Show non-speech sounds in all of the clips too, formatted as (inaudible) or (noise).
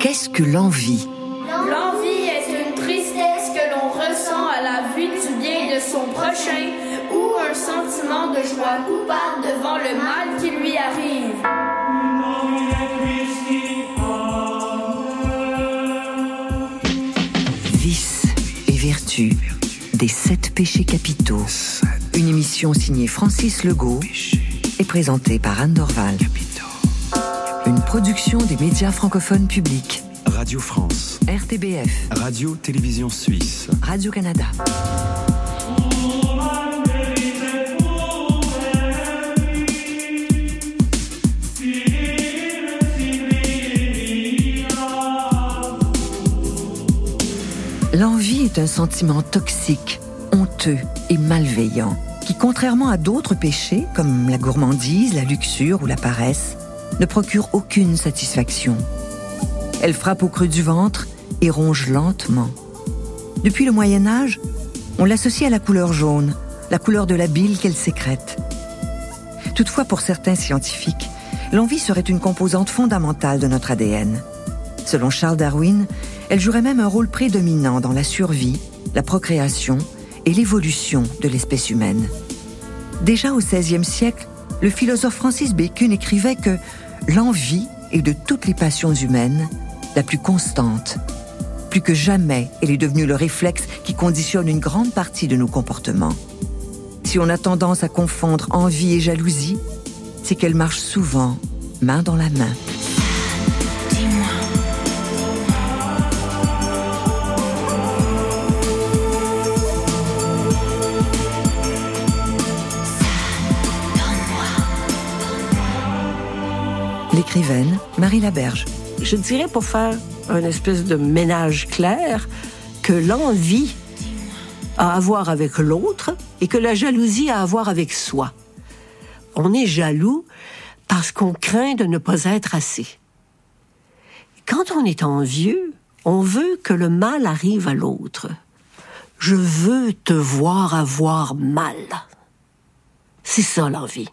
Qu'est-ce que l'envie? L'envie est une tristesse que l'on ressent à la vue du bien de son prochain ou un sentiment de joie coupable devant le mal qui lui arrive. Vice et vertu des sept péchés capitaux. Une émission signée Francis Legault et présentée par Anne Dorval. Une production des médias francophones publics. Radio France, RTBF, Radio-Télévision Suisse. Radio-Canada. L'envie est un sentiment toxique, honteux et malveillant qui, contrairement à d'autres péchés comme la gourmandise, la luxure ou la paresse, ne procure aucune satisfaction. Elle frappe au creux du ventre et ronge lentement. Depuis le Moyen Âge, on l'associe à la couleur jaune, la couleur de la bile qu'elle sécrète. Toutefois, pour certains scientifiques, l'envie serait une composante fondamentale de notre ADN. Selon Charles Darwin, elle jouerait même un rôle prédominant dans la survie, la procréation et l'évolution de l'espèce humaine. Déjà au XVIe siècle, le philosophe Francis Bacon écrivait que l'envie est de toutes les passions humaines la plus constante. Plus que jamais, elle est devenue le réflexe qui conditionne une grande partie de nos comportements. Si on a tendance à confondre envie et jalousie, c'est qu'elles marchent souvent main dans la main. Marie Laberge. Je dirais pour faire un espèce de ménage clair que l'envie a à voir avec l'autre et que la jalousie a à voir avec soi. On est jaloux parce qu'on craint de ne pas être assez. Quand on est envieux, on veut que le mal arrive à l'autre. Je veux te voir avoir mal. C'est ça l'envie.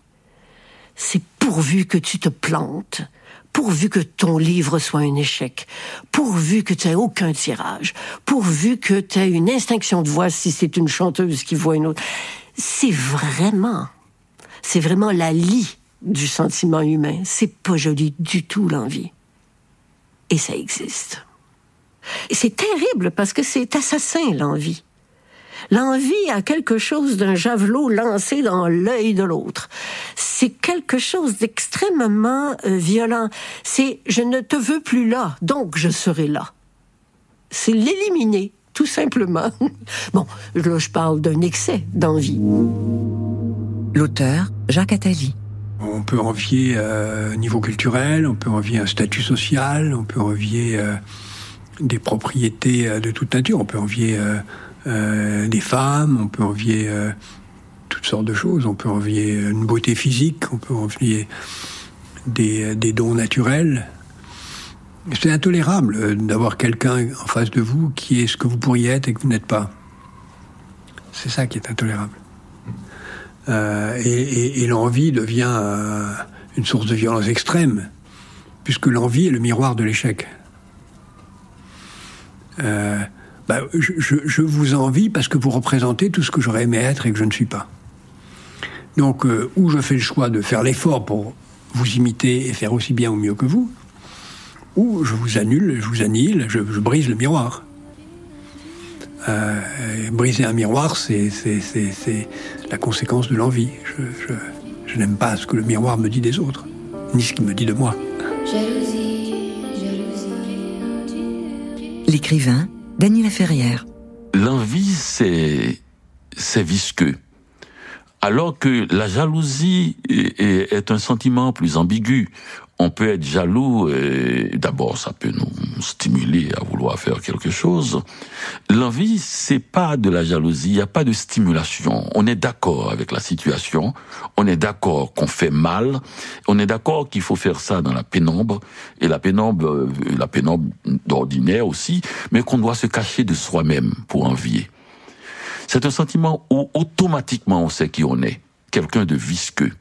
C'est pourvu que tu te plantes, pourvu que ton livre soit un échec, pourvu que tu aies aucun tirage, pourvu que tu aies une instinction de voix si c'est une chanteuse qui voit une autre. C'est vraiment, c'est vraiment la lie du sentiment humain. C'est pas joli du tout l'envie. Et ça existe. Et c'est terrible parce que c'est assassin l'envie. L'envie a quelque chose d'un javelot lancé dans l'œil de l'autre. C'est quelque chose d'extrêmement euh, violent. C'est je ne te veux plus là, donc je serai là. C'est l'éliminer, tout simplement. (laughs) bon, là, je parle d'un excès d'envie. L'auteur, Jacques Attali. On peut envier euh, au niveau culturel, on peut envier un statut social, on peut envier euh, des propriétés euh, de toute nature, on peut envier euh, euh, des femmes, on peut envier euh, toutes sortes de choses, on peut envier une beauté physique, on peut envier des, des dons naturels. C'est intolérable euh, d'avoir quelqu'un en face de vous qui est ce que vous pourriez être et que vous n'êtes pas. C'est ça qui est intolérable. Euh, et l'envie devient euh, une source de violence extrême, puisque l'envie est le miroir de l'échec. Euh, bah, je, je- je vous envie parce que vous représentez tout ce que j'aurais aimé être et que je ne suis pas. Donc, euh, ou je fais le choix de faire l'effort pour vous imiter et faire aussi bien ou mieux que vous, ou je vous annule, je vous annihile, je, je brise le miroir. Euh, briser un miroir, c'est c'est- c'est- c'est la conséquence de l'envie. Je, je- je n'aime pas ce que le miroir me dit des autres, ni ce qu'il me dit de moi. L'écrivain, Daniela Ferrière. L'envie, c'est, c'est visqueux. Alors que la jalousie est un sentiment plus ambigu. On peut être jaloux et d'abord ça peut nous stimuler à vouloir faire quelque chose. L'envie, c'est pas de la jalousie, il n'y a pas de stimulation. On est d'accord avec la situation, on est d'accord qu'on fait mal, on est d'accord qu'il faut faire ça dans la pénombre et la pénombre, euh, la pénombre d'ordinaire aussi, mais qu'on doit se cacher de soi-même pour envier. C'est un sentiment où automatiquement on sait qui on est, quelqu'un de visqueux.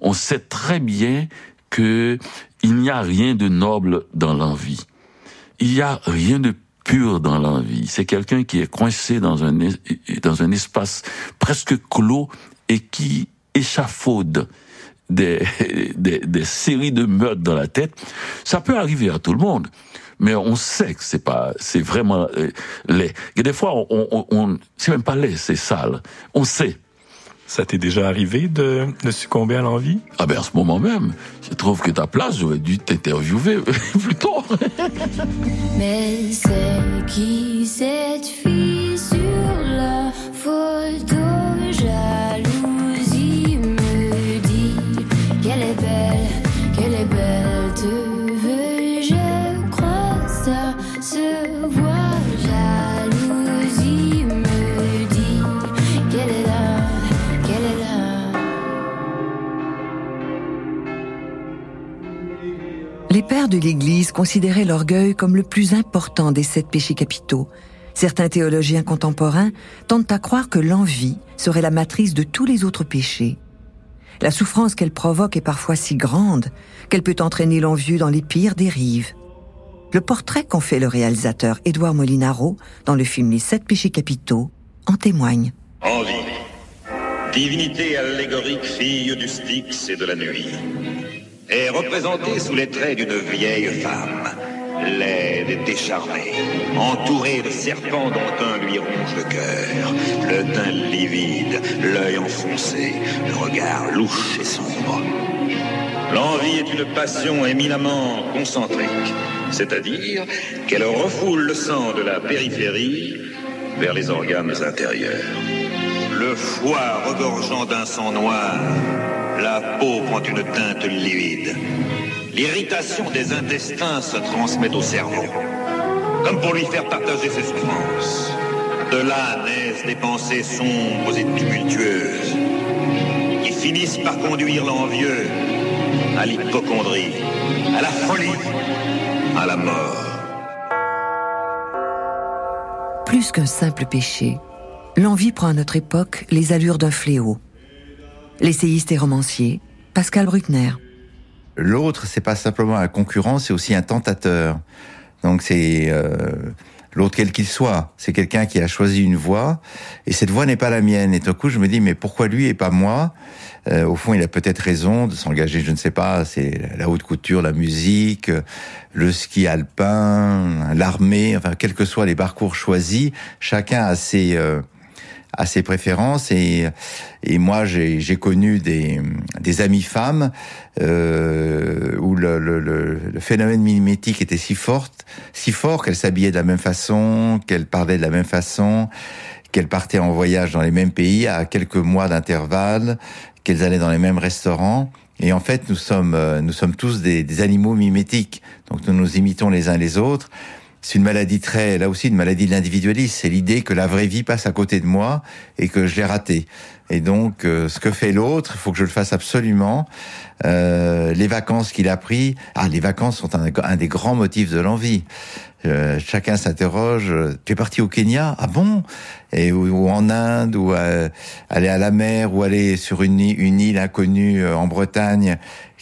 On sait très bien que il n'y a rien de noble dans l'envie. il y a rien de pur dans l'envie. C'est quelqu'un qui est coincé dans un, dans un espace presque clos et qui échafaude des, (laughs) des, des séries de meurtres dans la tête. Ça peut arriver à tout le monde mais on sait que c'est pas, c'est vraiment euh, laid. Et des fois, on c'est même pas laid, c'est sale. On sait. Ça t'est déjà arrivé de, de succomber à l'envie? Ah ben à ce moment même, je trouve que ta place, j'aurais dû t'interviewer (laughs) plus tôt. Mais c'est qui cette fille sur la photo? Les pères de l'Église considéraient l'orgueil comme le plus important des sept péchés capitaux. Certains théologiens contemporains tentent à croire que l'envie serait la matrice de tous les autres péchés. La souffrance qu'elle provoque est parfois si grande qu'elle peut entraîner l'envieux dans les pires dérives. Le portrait qu'en fait le réalisateur Édouard Molinaro dans le film Les sept péchés capitaux en témoigne. Envie. Divinité allégorique, fille du Styx et de la nuit. Est représentée sous les traits d'une vieille femme, laide et décharnée, entourée de serpents dont un lui ronge le cœur, le teint livide, l'œil enfoncé, le regard louche et sombre. L'envie est une passion éminemment concentrique, c'est-à-dire qu'elle refoule le sang de la périphérie vers les organes intérieurs. Le foie regorgeant d'un sang noir, la peau prend une teinte livide. L'irritation des intestins se transmet au cerveau, comme pour lui faire partager ses souffrances. De là naissent des pensées sombres et tumultueuses, qui finissent par conduire l'envieux à l'hypochondrie, à la folie, à la mort. Plus qu'un simple péché, l'envie prend à notre époque les allures d'un fléau. L'essayiste et romancier, Pascal Bruckner. L'autre, c'est pas simplement un concurrent, c'est aussi un tentateur. Donc c'est euh, l'autre quel qu'il soit. C'est quelqu'un qui a choisi une voie et cette voie n'est pas la mienne. Et tout coup, je me dis mais pourquoi lui et pas moi? Euh, Au fond, il a peut-être raison de s'engager. Je ne sais pas. C'est la haute couture, la musique, le ski alpin, l'armée. Enfin, quels que soient les parcours choisis, chacun a ses euh, à ses préférences et et moi j'ai connu des des amies femmes euh, où le, le, le, phénomène mimétique était si forte si fort qu'elles s'habillaient de la même façon qu'elles parlaient de la même façon qu'elles partaient en voyage dans les mêmes pays à quelques mois d'intervalle qu'elles allaient dans les mêmes restaurants. Et en fait nous sommes euh, nous sommes tous des, des animaux mimétiques. Donc nous nous imitons les uns les autres c'est une maladie très, là aussi, une maladie de l'individualisme. C'est l'idée que la vraie vie passe à côté de moi et que je l'ai raté. Et donc, euh, ce que fait l'autre, il faut que je le fasse absolument. Euh, les vacances qu'il a pris, ah, les vacances sont un, des grands motifs de l'envie. Euh, chacun s'interroge. Tu es parti au Kenya? Ah bon? Et ou, en Inde, ou euh, aller à la mer, ou aller sur une, une île inconnue euh, en Bretagne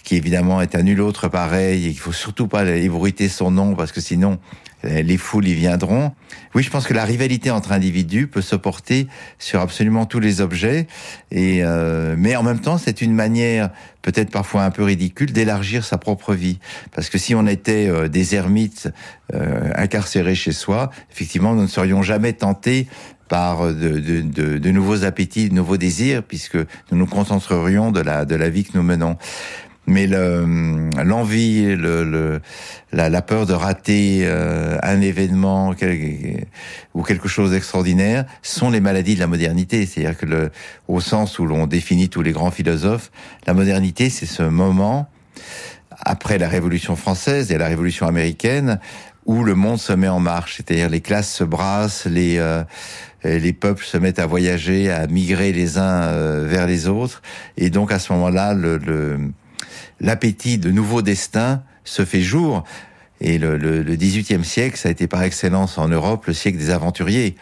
qui évidemment est à nul autre pareil et qu'il faut surtout pas ébruiter son nom parce que sinon les foules y viendront. Oui, je pense que la rivalité entre individus peut se porter sur absolument tous les objets, et euh, mais en même temps, c'est une manière, peut-être parfois un peu ridicule, d'élargir sa propre vie. Parce que si on était euh, des ermites euh, incarcérés chez soi, effectivement, nous ne serions jamais tentés par de, de, de, de nouveaux appétits, de nouveaux désirs, puisque nous nous concentrerions de la, de la vie que nous menons mais l'envie, le, le, la, la, peur de rater euh, un événement quel, ou quelque chose d'extraordinaire sont les maladies de la modernité. C'est-à-dire que le, au sens où l'on définit tous les grands philosophes, la modernité, c'est ce moment après la Révolution française et la Révolution américaine où le monde se met en marche, c'est-à-dire les classes se brassent, les euh, les peuples se mettent à voyager, à migrer les uns euh, vers les autres, et donc à ce moment-là, le, le l'appétit de nouveaux destins se fait jour. Et le, le, le 18e siècle, ça a été par excellence en Europe le siècle des aventuriers.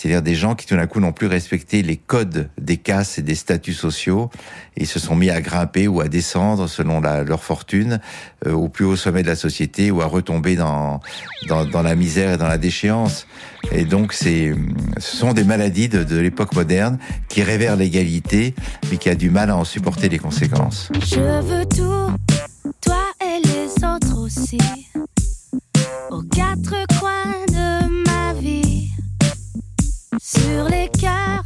C'est-à-dire des gens qui tout d'un coup n'ont plus respecté les codes des castes et des statuts sociaux et se sont mis à grimper ou à descendre selon la, leur fortune euh, au plus haut sommet de la société ou à retomber dans, dans, dans la misère et dans la déchéance. Et donc ce sont des maladies de, de l'époque moderne qui révèrent l'égalité mais qui a du mal à en supporter les conséquences. Je veux tout, toi et les autres aussi. Quatre coins de ma vie. Sur les cœurs,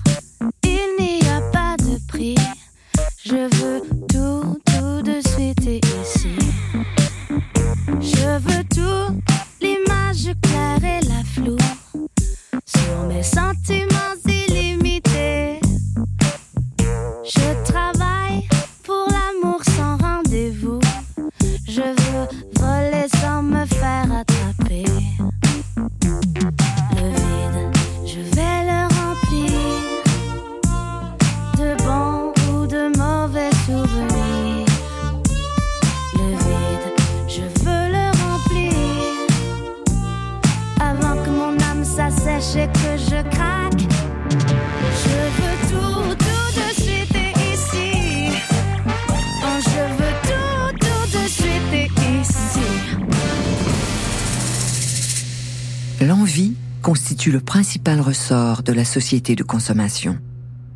principal ressort de la société de consommation.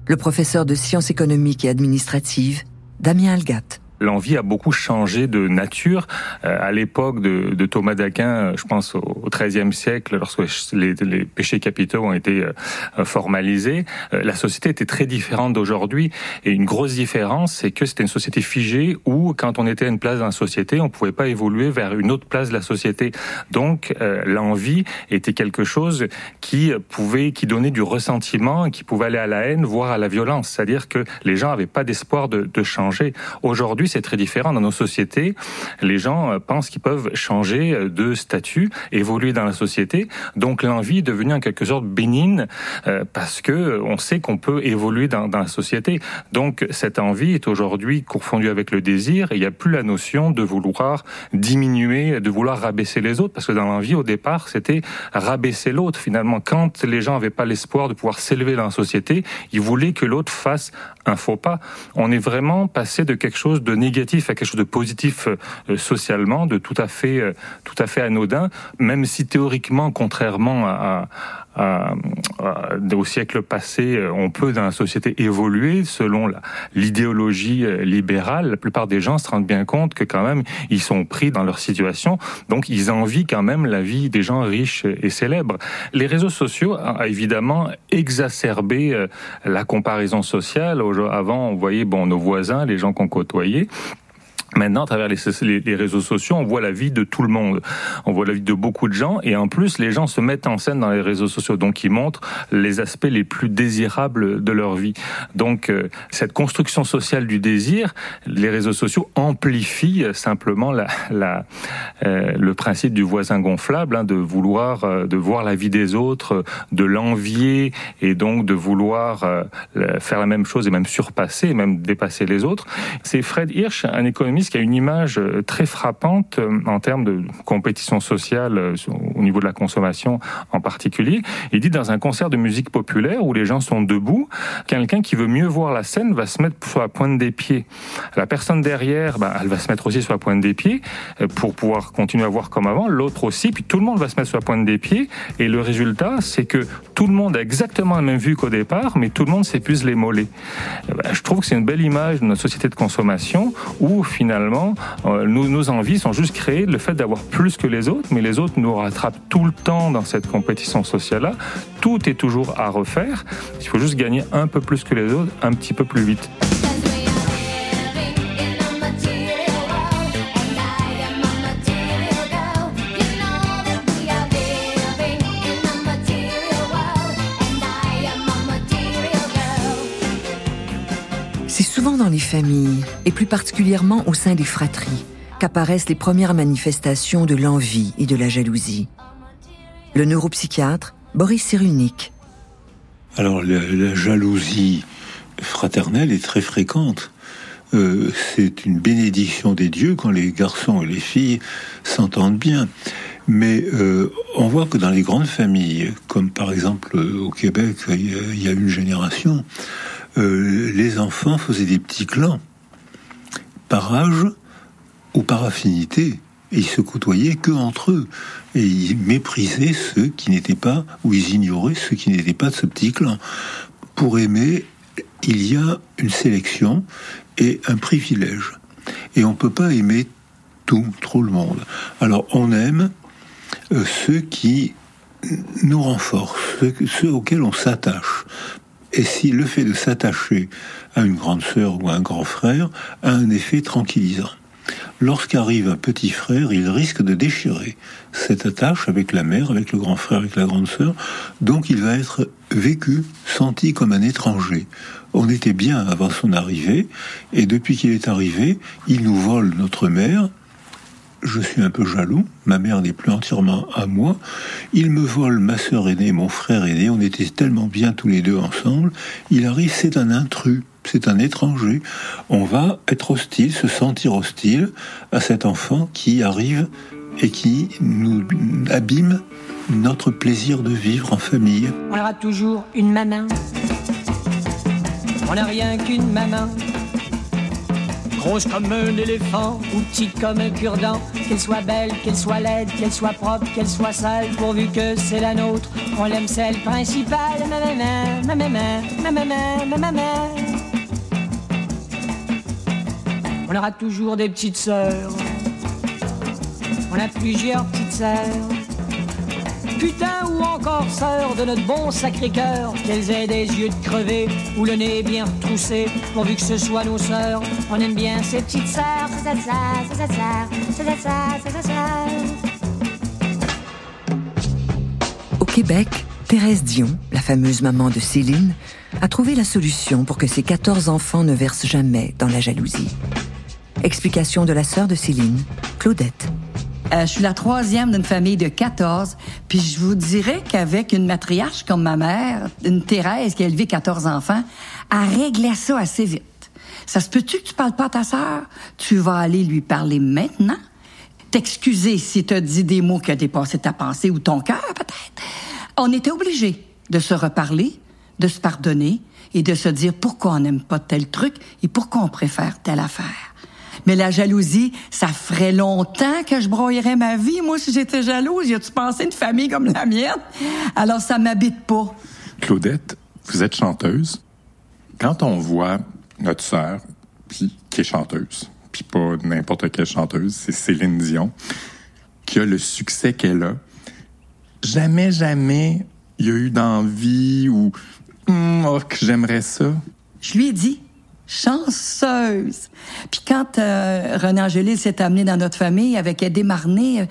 Le professeur de sciences économiques et administratives, Damien Algat. L'envie a beaucoup changé de nature. Euh, à l'époque de, Thomas d'Aquin, euh, je pense au XIIIe siècle, lorsque les, péchés capitaux ont été euh, formalisés, la société était très différente d'aujourd'hui. Et une grosse différence, c'est que c'était une société figée où, quand on était à une place dans la société, on pouvait pas évoluer vers une autre place de la société. Donc, l'envie était quelque chose qui pouvait, qui donnait du ressentiment, qui pouvait aller à la haine, voire à la violence. C'est-à-dire que les gens avaient pas d'espoir de, de changer. Aujourd'hui, c'est très différent. Dans nos sociétés, les gens euh, pensent qu'ils peuvent changer euh, de statut, évoluer dans la société. Donc l'envie est devenue en quelque sorte bénigne euh, parce que on sait qu'on peut évoluer dans, la société. Donc cette envie est aujourd'hui confondue avec le désir il n'y a plus la notion de vouloir diminuer, de vouloir rabaisser les autres parce que dans l'envie au départ c'était rabaisser l'autre. Finalement, quand les gens n'avaient pas l'espoir de pouvoir s'élever dans la société, ils voulaient que l'autre fasse un faux pas. On est vraiment passé de quelque chose de négatif à quelque chose de positif euh, socialement, de tout à fait, euh, tout à fait anodin, même si théoriquement, contrairement à, au siècle passé, euh, on peut dans la société évoluer selon l'idéologie euh, libérale. La plupart des gens se rendent bien compte que quand même ils sont pris dans leur situation, donc ils envient quand même la vie des gens riches et célèbres. Les réseaux sociaux a évidemment exacerbé euh, la comparaison sociale. Avant, on voyait bon nos voisins, les gens qu'on côtoyait. Maintenant, à travers les, réseaux sociaux, on voit la vie de tout le monde. On voit la vie de beaucoup de gens. Et en plus, les gens se mettent en scène dans les réseaux sociaux. Donc, ils montrent les aspects les plus désirables de leur vie. Donc, euh, cette construction sociale du désir, les réseaux sociaux amplifient euh, simplement euh, le principe du voisin gonflable, hein, de vouloir, de voir la vie des autres, de l'envier et donc de vouloir faire la même chose et même surpasser, même dépasser les autres. C'est Fred Hirsch, un économiste qui a une image euh, très frappante euh, en termes de compétition sociale euh, au niveau de la consommation en particulier. Il dit dans un concert de musique populaire où les gens sont debout, quelqu'un qui veut mieux voir la scène va se mettre sur la pointe des pieds. La personne derrière, ben, elle va se mettre aussi sur la pointe des pieds pour pouvoir continuer à voir comme avant. L'autre aussi, puis tout le monde va se mettre sur la pointe des pieds. Et le résultat, c'est que tout le monde a exactement la même vue qu'au départ, mais tout le monde s'épuise les mollets. Ben, je trouve que c'est une belle image de notre société de consommation où finalement euh, nos, nos envies sont juste créées le fait d'avoir plus que les autres, mais les autres nous rattrapent tout le temps dans cette compétition sociale-là. Tout est toujours à refaire. Il faut juste gagner un peu plus que les autres, un petit peu plus vite. Dans les familles, et plus particulièrement au sein des fratries, qu'apparaissent les premières manifestations de l'envie et de la jalousie. Le neuropsychiatre Boris Cyrulnik. Alors la, jalousie fraternelle est très fréquente. euh, c'est une bénédiction des dieux quand les garçons et les filles s'entendent bien. Mais euh, on voit que dans les grandes familles, comme par exemple euh, au Québec il y y a une génération, euh, les enfants faisaient des petits clans par âge ou par affinité. Et ils se côtoyaient que entre eux. Et ils méprisaient ceux qui n'étaient pas, ou ils ignoraient ceux qui n'étaient pas de ce petit clan. Pour aimer, il y a une sélection et un privilège. Et on ne peut pas aimer tout, trop le monde. Alors on aime euh, ceux qui nous renforcent, ceux, ceux auxquels on s'attache. Et si le fait de s'attacher à une grande sœur ou à un grand frère a un effet tranquillisant. Lorsqu'arrive un petit frère, il risque de déchirer cette attache avec la mère, avec le grand frère, avec la grande sœur. Donc il va être vécu, senti comme un étranger. On était bien avant son arrivée, et depuis qu'il est arrivé, il nous vole notre mère. Je suis un peu jaloux, ma mère n'est plus entièrement à moi. Il me vole ma sœur aînée, mon frère aîné, on était tellement bien tous les deux ensemble. Il arrive, c'est un intrus c'est un étranger. On va être hostile, se sentir hostile à cet enfant qui arrive et qui nous abîme notre plaisir de vivre en famille. On aura toujours une maman. On n'a rien qu'une maman. Grosse comme un éléphant ou comme un cure-dent. Qu'elle soit belle, qu'elle soit laide, qu'elle soit propre, qu'elle soit sale, pourvu que c'est la nôtre. On l'aime celle principale. Ma maman, ma maman, ma maman, ma maman. On aura toujours des petites sœurs. On a plusieurs petites sœurs. Putain ou encore sœurs de notre bon sacré cœur, qu'elles aient des yeux de crevé ou le nez bien retroussé, pourvu que ce soit nos sœurs. On aime bien ces petites sœurs, c'est ça, c'est ça, c'est ça, c'est ça, c'est ça, c'est ça. Au Québec, Thérèse Dion, la fameuse maman de Céline, a trouvé la solution pour que ses 14 enfants ne versent jamais dans la jalousie. Explication de la sœur de Céline, Claudette. Euh, je suis la troisième d'une famille de 14, puis je vous dirais qu'avec une matriarche comme ma mère, une Thérèse qui a élevé 14 enfants, elle réglait ça assez vite. Ça se peut-tu que tu parles pas à ta sœur? Tu vas aller lui parler maintenant? T'excuser si t'as dit des mots qui ont dépassé ta pensée ou ton cœur, peut-être? On était obligés de se reparler, de se pardonner et de se dire pourquoi on n'aime pas tel truc et pourquoi on préfère telle affaire. Mais la jalousie, ça ferait longtemps que je broyerais ma vie. Moi, si j'étais jalouse, y a-tu pensé une famille comme la mienne? Alors, ça m'habite pas. Claudette, vous êtes chanteuse. Quand on voit notre sœur, puis qui est chanteuse, puis pas n'importe quelle chanteuse, c'est Céline Dion, qui a le succès qu'elle a, jamais, jamais, il y a eu d'envie ou Hum, oh, que j'aimerais ça. Je lui ai dit, chanceuse. Puis quand euh, René Angélil s'est amené dans notre famille avec Eddie euh,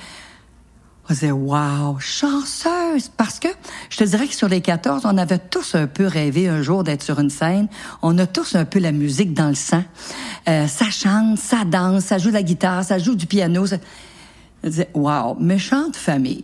on disait wow, chanceuse parce que je te dirais que sur les 14, on avait tous un peu rêvé un jour d'être sur une scène. On a tous un peu la musique dans le sang. Euh, ça chante, ça danse, ça joue la guitare, ça joue du piano. Ça... Je disais wow, méchante famille.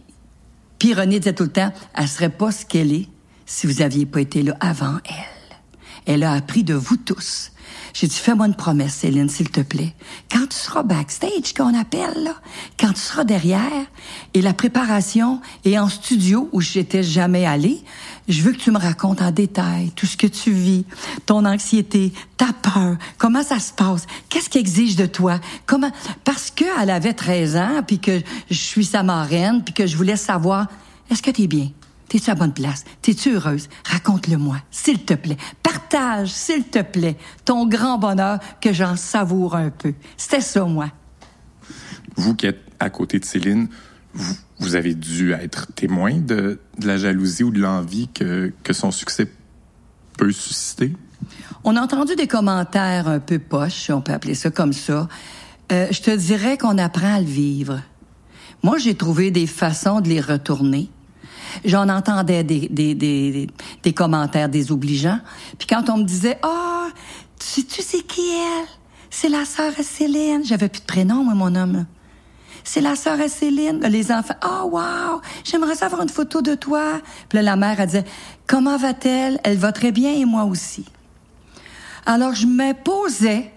Puis René disait tout le temps, elle serait pas ce qu'elle est si vous aviez pas été là avant elle. Elle a appris de vous tous. J'ai dit, fais-moi une promesse, Céline, s'il te plaît. Quand tu seras backstage, qu'on appelle, là, quand tu seras derrière, et la préparation est en studio où j'étais jamais allée, je veux que tu me racontes en détail tout ce que tu vis, ton anxiété, ta peur, comment ça se passe, qu'est-ce qui exige de toi, comment, parce qu'elle avait 13 ans, puis que je suis sa marraine, puis que je voulais savoir, est-ce que tu es bien? T'es-tu à bonne place? T'es-tu heureuse? Raconte-le-moi, s'il te plaît. Partage, s'il te plaît, ton grand bonheur que j'en savoure un peu. C'était ça, moi. Vous qui êtes à côté de Céline, vous, vous avez dû être témoin de, de la jalousie ou de l'envie que, que son succès peut susciter? On a entendu des commentaires un peu poches, on peut appeler ça comme ça. Euh, je te dirais qu'on apprend à le vivre. Moi, j'ai trouvé des façons de les retourner. J'en entendais des, des, des, des, commentaires désobligeants. Puis quand on me disait, ah, oh, tu, tu sais qui elle? C'est la sœur Céline. J'avais plus de prénom, moi, mon homme. C'est la sœur Céline. Les enfants, oh, wow, j'aimerais savoir une photo de toi. Puis là, la mère, elle disait, comment va-t-elle? Elle va très bien et moi aussi. Alors, je me posais,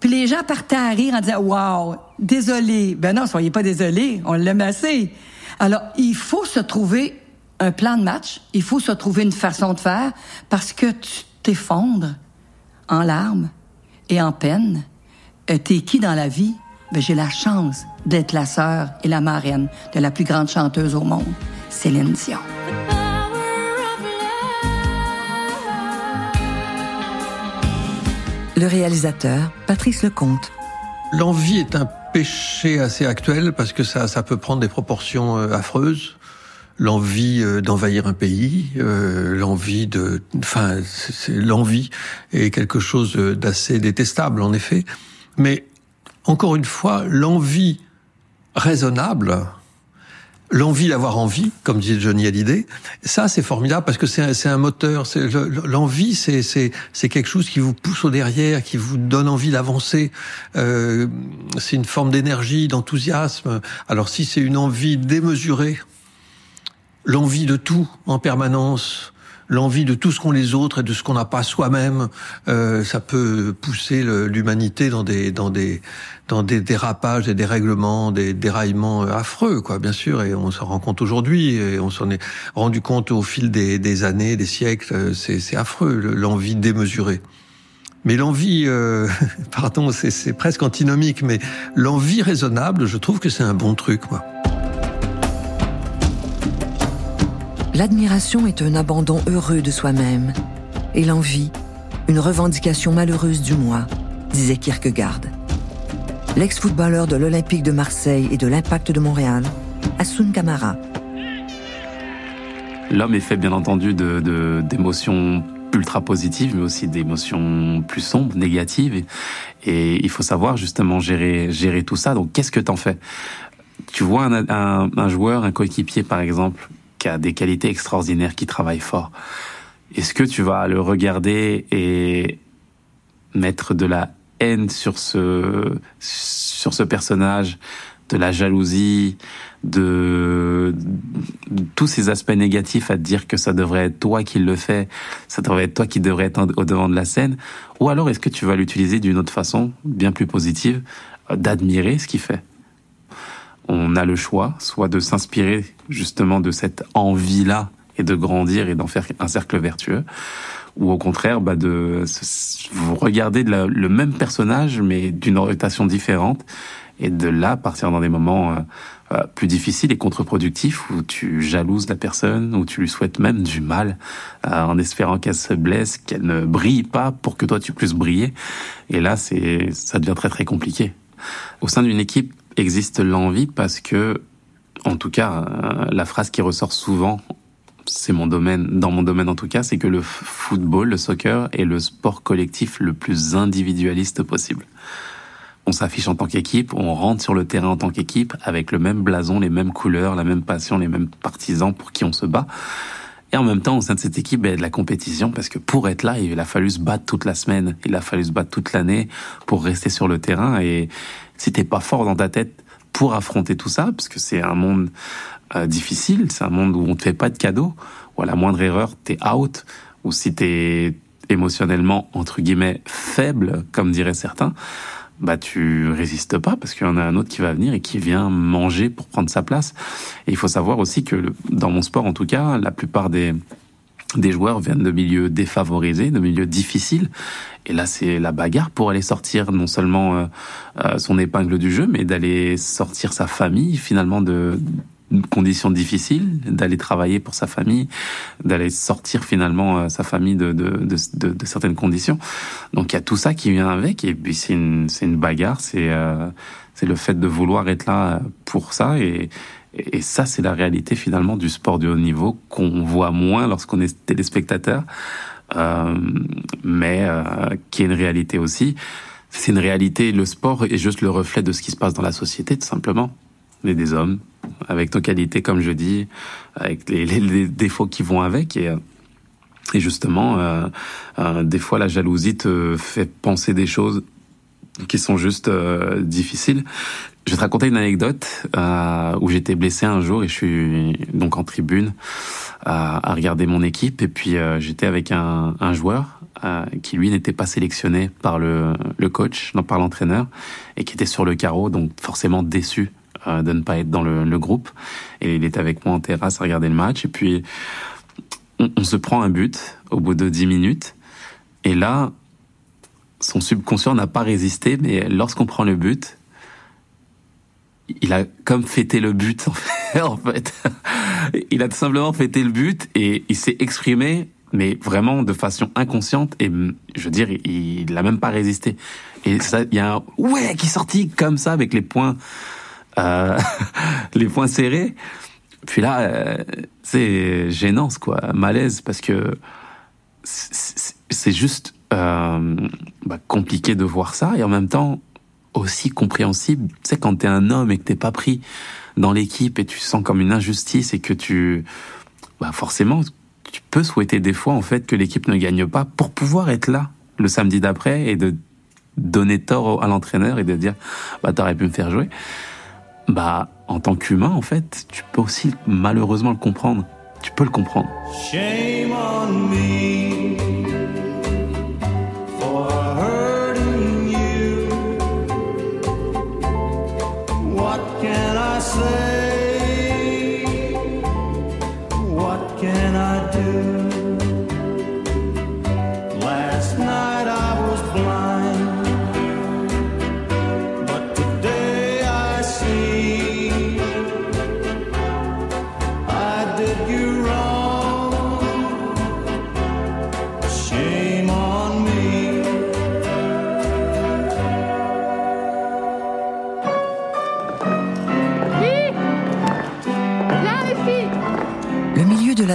Puis les gens partaient à rire en disant Wow, désolé. Ben non, soyez pas désolés, on l'aime assez. Alors, il faut se trouver un plan de match, il faut se trouver une façon de faire parce que tu t'effondres en larmes et en peine. Euh, T'es qui dans la vie? Ben, j'ai la chance d'être la sœur et la marraine de la plus grande chanteuse au monde, Céline Dion. Le réalisateur, Patrice Lecomte. L'envie est un péché assez actuel parce que ça, ça peut prendre des proportions euh, affreuses. L'envie euh, d'envahir un pays, euh, l'envie de, enfin, l'envie est quelque chose d'assez détestable en effet. Mais encore une fois, l'envie raisonnable, l'envie d'avoir envie, comme disait Johnny Hallyday, ça c'est formidable parce que c'est un, moteur. L'envie, c'est c'est c'est quelque chose qui vous pousse au derrière, qui vous donne envie d'avancer. Euh, c'est une forme d'énergie, d'enthousiasme. Alors si c'est une envie démesurée, l'envie de tout en permanence, l'envie de tout ce qu'ont les autres et de ce qu'on n'a pas soi-même, euh, ça peut pousser l'humanité dans des dans des dans des dérapages et des règlements, des déraillements euh, affreux, quoi, bien sûr, et on s'en rend compte aujourd'hui, et on s'en est rendu compte au fil des, des années, des siècles, euh, c'est affreux, le- l'envie démesurée. Mais l'envie, euh, (laughs) pardon, c'est presque antinomique, mais l'envie raisonnable, je trouve que c'est un bon truc, moi. L'admiration est un abandon heureux de soi-même. Et l'envie, une revendication malheureuse du moi, disait Kierkegaard. L'ex-footballeur de l'Olympique de Marseille et de l'Impact de Montréal, Hassoun Kamara. L'homme est fait bien entendu d'émotions ultra positives, mais aussi d'émotions plus sombres, négatives. Et, il faut savoir justement gérer tout ça. Donc qu'est-ce que t'en fais? Tu vois un joueur, un coéquipier par exemple, des qualités extraordinaires, qui travaille fort. Est-ce que tu vas le regarder et mettre de la haine sur ce sur ce personnage, de la jalousie, de, de tous ces aspects négatifs à te dire que ça devrait être toi qui le fais, ça devrait être toi qui devrais être au devant de la scène, ou alors est-ce que tu vas l'utiliser d'une autre façon, bien plus positive, d'admirer ce qu'il fait? On a le choix, soit de s'inspirer justement de cette envie-là et de grandir et d'en faire un cercle vertueux, ou au contraire, bah de vous regardez de la- le même personnage mais d'une orientation différente, et de là partir dans des moments euh, euh, plus difficiles et contre-productifs où tu jalouses la personne, où tu lui souhaites même du mal, euh, en espérant qu'elle se blesse, qu'elle ne brille pas pour que toi tu puisses briller. Et là, c'est ça devient très très compliqué. Au sein d'une équipe existe l'envie parce que, en tout cas, euh, la phrase qui ressort souvent, c'est mon domaine, dans mon domaine en tout cas, c'est que le football, le soccer est le sport collectif le plus individualiste possible. On s'affiche en tant qu'équipe, on rentre sur le terrain en tant qu'équipe avec le même blason, les mêmes couleurs, la même passion, les mêmes partisans pour qui on se bat. Et en même temps, au sein de cette équipe, ben, il y a de la compétition parce que pour être là, il a fallu se battre toute la semaine, il a fallu se battre toute l'année pour rester sur le terrain. Et si t'es pas fort dans ta tête pour affronter tout ça, parce que c'est un monde euh, difficile, c'est un monde où on te fait pas de cadeaux, où à la moindre erreur, t'es out, ou si t'es émotionnellement, entre guillemets, faible, comme diraient certains, bah tu résistes pas parce qu'il y en a un autre qui va venir et qui vient manger pour prendre sa place. Et il faut savoir aussi que dans mon sport, en tout cas, la plupart des des joueurs viennent de milieux défavorisés, de milieux difficiles. Et là, c'est la bagarre pour aller sortir non seulement euh, euh, son épingle du jeu, mais d'aller sortir sa famille finalement de conditions difficiles, d'aller travailler pour sa famille, d'aller sortir finalement euh, sa famille de, de, de, certaines conditions. Donc il y a tout ça qui vient avec, et puis c'est une, une bagarre, c'est c'est le fait de vouloir être là pour ça, et, et ça c'est la réalité finalement du sport de haut niveau qu'on voit moins lorsqu'on est téléspectateur, euh, mais euh, qui est une réalité aussi. C'est une réalité, le sport est juste le reflet de ce qui se passe dans la société, tout simplement. On des hommes, avec nos qualités, comme je dis, avec les défauts qui vont avec. Et, euh, et justement, euh, euh, des fois, la jalousie te fait penser des choses qui sont juste euh, difficiles. Je vais te raconter une anecdote euh, où j'étais blessé un jour et je suis donc en tribune à, à regarder mon équipe et puis euh, j'étais avec un, un joueur euh, qui lui n'était pas sélectionné par le, le coach, non par l'entraîneur, et qui était sur le carreau, donc forcément déçu euh, de ne pas être dans le, le, groupe. Et il est avec moi en terrasse à regarder le match. Et puis on, on se prend un but au bout de 10 minutes. Et là, son subconscient n'a pas résisté, mais lorsqu'on prend le but, il a comme fêté le but (laughs) en fait. il a tout simplement fêté le but et il s'est exprimé, mais vraiment de façon inconsciente et je veux dire, il n'a même pas résisté. Et ça, il y a un ouais qui est sorti comme ça avec les poings, euh, (laughs) les poings serrés. Puis là, euh, c'est gênant, quoi, malaise parce que c'est juste euh, bah, compliqué de voir ça et en même temps aussi compréhensible. Tu sais, quand t'es un homme et que t'es pas pris dans l'équipe et tu sens comme une injustice et que tu, bah forcément, tu peux souhaiter des fois en fait que l'équipe ne gagne pas pour pouvoir être là le samedi d'après et de donner tort à l'entraîneur et de dire bah t'aurais pu me faire jouer. Bah en tant qu'humain en fait, tu peux aussi malheureusement le comprendre. Tu peux le comprendre. Shame on me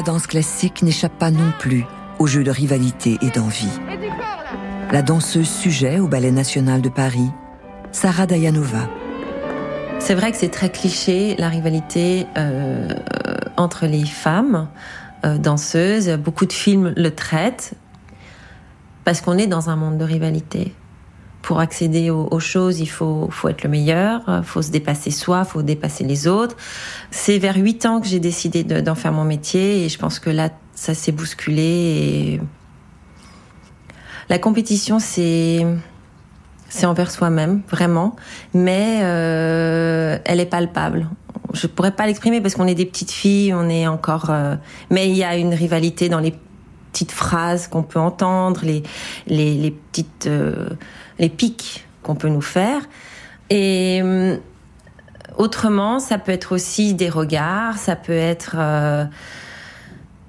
la danse classique n'échappe pas non plus aux jeux de rivalité et d'envie. La danseuse sujet au Ballet national de Paris, Sarah Dayanova. C'est vrai que c'est très cliché, la rivalité euh, entre les femmes euh, danseuses. Beaucoup de films le traitent parce qu'on est dans un monde de rivalité. Pour accéder aux, choses, il faut, faut être le meilleur, il faut se dépasser soi, faut dépasser les autres. C'est vers 8 ans que j'ai décidé de- d'en faire mon métier et je pense que là, ça s'est bousculé. La compétition, c'est c'est envers soi-même, vraiment, mais euh, elle est palpable. Je pourrais pas l'exprimer parce qu'on est des petites filles, on est encore. euh, mais il y a une rivalité dans les petites phrases qu'on peut entendre, les les, les petites euh, les pics qu'on peut nous faire. Et euh, autrement, ça peut être aussi des regards, ça peut être euh,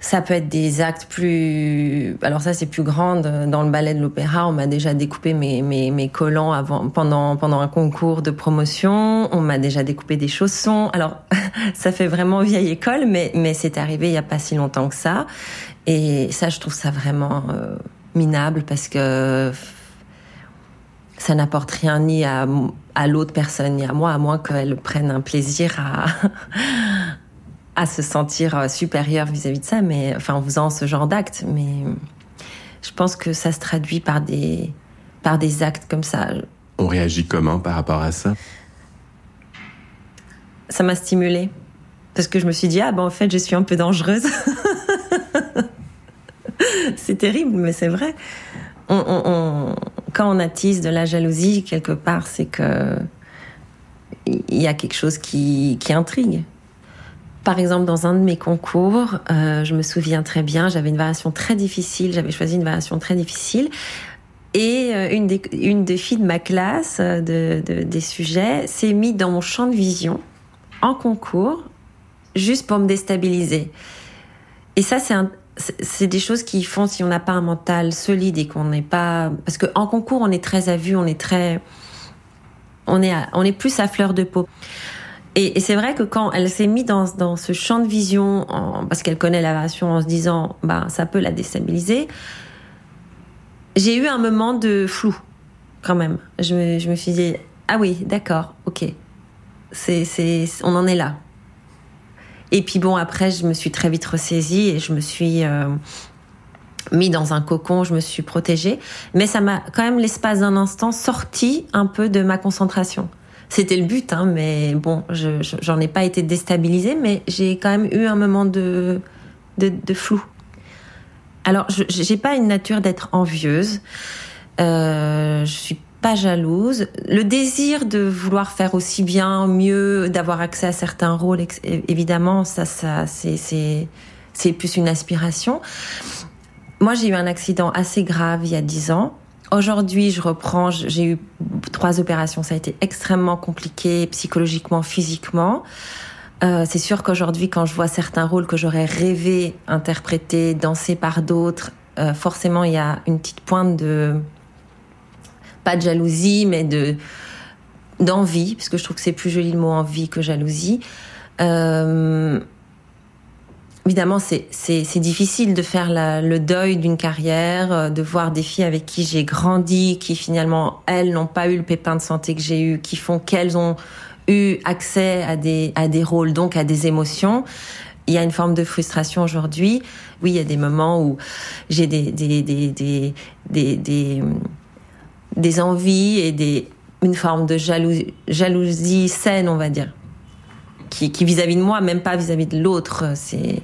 ça peut être des actes plus. Alors ça, c'est plus grand. Dans le ballet de l'opéra, on m'a déjà découpé mes, mes, collants avant, pendant, pendant un concours de promotion. On m'a déjà découpé des chaussons. Alors, (laughs) ça fait vraiment vieille école, mais, mais c'est arrivé il y a pas si longtemps que ça. Et ça, je trouve ça vraiment euh, minable parce que ça n'apporte rien ni à, à l'autre personne ni à moi, à moins qu'elle prenne un plaisir à, (laughs) à se sentir euh, supérieure vis-à-vis de ça, mais enfin en faisant ce genre d'acte. Mais je pense que ça se traduit par des par des actes comme ça. On réagit comment par rapport à ça? Ça m'a stimulée parce que je me suis dit ah ben en fait je suis un peu dangereuse. (laughs) c'est terrible, mais c'est vrai. On, on- on- quand on attise de la jalousie quelque part, c'est que il y a quelque chose qui, intrigue. Par exemple, dans un de mes concours, euh, je me souviens très bien, j'avais une variation très difficile, j'avais choisi une variation très difficile. Et euh, une, des, une des filles de ma classe, euh, de- des sujets, s'est mise dans mon champ de vision, en concours, juste pour me déstabiliser. Et ça, c'est un- c'est des choses qui font si on n'a pas un mental solide et qu'on n'est pas parce que en concours on est très à vue on est très on est on est plus à fleur de peau. Et, c'est vrai que quand elle s'est mise dans, dans ce champ de vision parce qu'elle connaît la variation en se disant bah ça peut la déstabiliser j'ai eu un moment de flou quand même. Je me, je me suis dit ah oui d'accord ok. C'est c'est on en est là et puis bon, après, je me suis très vite ressaisie et je me suis euh, mis dans un cocon, je me suis protégée. Mais ça m'a quand même, l'espace d'un instant, sorti un peu de ma concentration. C'était le but, hein, mais bon, je, je- j'en ai pas été déstabilisée, mais j'ai quand même eu un moment de, de, flou. Alors, j'ai pas une nature d'être envieuse. Euh, je suis pas jalouse. Le désir de vouloir faire aussi bien, mieux, d'avoir accès à certains rôles, évidemment, ça, ça, c'est, c'est plus une aspiration. Moi, j'ai eu un accident assez grave il y a dix ans. Aujourd'hui, je reprends. J'ai eu trois opérations. Ça a été extrêmement compliqué, psychologiquement, physiquement. Euh, c'est sûr qu'aujourd'hui, quand je vois certains rôles que j'aurais rêvé interpréter, danser par d'autres, euh, forcément, il y a une petite pointe de pas de jalousie, mais de d'envie, parce que je trouve que c'est plus joli le mot envie que jalousie. Euh, évidemment, c'est difficile de faire le deuil d'une carrière, euh, de voir des filles avec qui j'ai grandi, qui finalement elles n'ont pas eu le pépin de santé que j'ai eu, qui font qu'elles ont eu accès à des à des rôles, donc à des émotions. Il y a une forme de frustration aujourd'hui. Oui, il y a des moments où j'ai des des des, des, des envies et une forme de jalousie, jalousie saine, on va dire, qui qui vis-à-vis de moi, même pas vis-à-vis de l'autre. C'est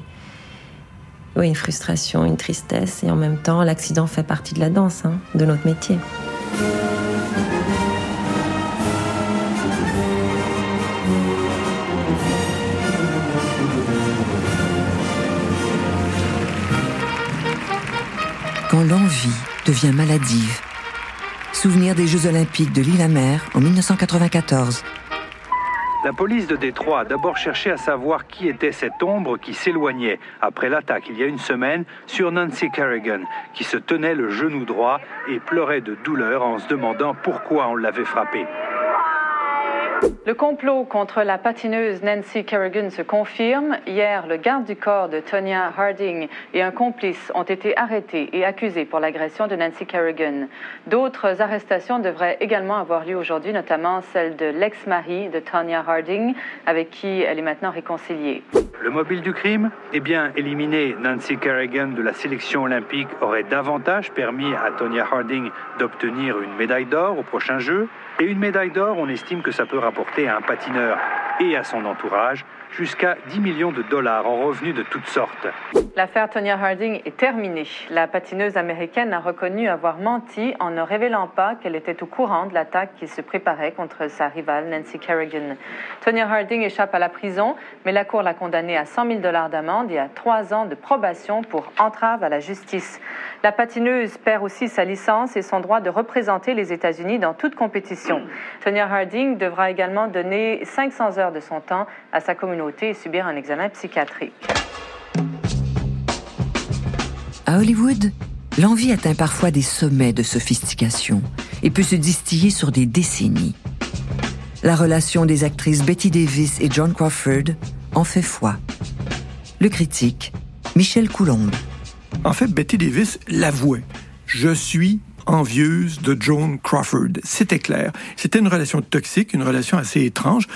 oui une frustration, une tristesse, et en même temps, l'accident fait partie de la danse, hein, de notre métier. Quand l'envie devient maladive. Souvenir des Jeux Olympiques de l'île-à-Mer en 1994. La police de Détroit a d'abord cherché à savoir qui était cette ombre qui s'éloignait après l'attaque il y a une semaine sur Nancy Kerrigan, qui se tenait le genou droit et pleurait de douleur en se demandant pourquoi on l'avait frappée. Le complot contre la patineuse Nancy Kerrigan se confirme. Hier, le garde du corps de Tonya Harding et un complice ont été arrêtés et accusés pour l'agression de Nancy Kerrigan. D'autres arrestations devraient également avoir lieu aujourd'hui, notamment celle de l'ex-mari de Tonya Harding, avec qui elle est maintenant réconciliée. Le mobile du crime Eh bien, éliminer Nancy Kerrigan de la sélection olympique aurait davantage permis à Tonya Harding d'obtenir une médaille d'or au prochain jeu. Et une médaille d'or, on estime que ça peut rapporter à un patineur et à son entourage jusqu'à 10 millions de dollars en revenus de toutes sortes. L'affaire Tonya Harding est terminée. La patineuse américaine a reconnu avoir menti en ne révélant pas qu'elle était au courant de l'attaque qui se préparait contre sa rivale Nancy Kerrigan. Tonya Harding échappe à la prison, mais la Cour l'a condamnée à 100 000 dollars d'amende et à trois ans de probation pour entrave à la justice. La patineuse perd aussi sa licence et son droit de représenter les États-Unis dans toute compétition. Tonya Harding devra également donner 500 heures de son temps à sa communauté et subir un examen psychiatrique. À Hollywood, l'envie atteint parfois des sommets de sophistication et peut se distiller sur des décennies. La relation des actrices Betty Davis et John Crawford en fait foi. Le critique, Michel Coulombe. En fait, Betty Davis l'avouait. Je suis envieuse de Joan Crawford. C'était clair. C'était une relation toxique, une relation assez étrange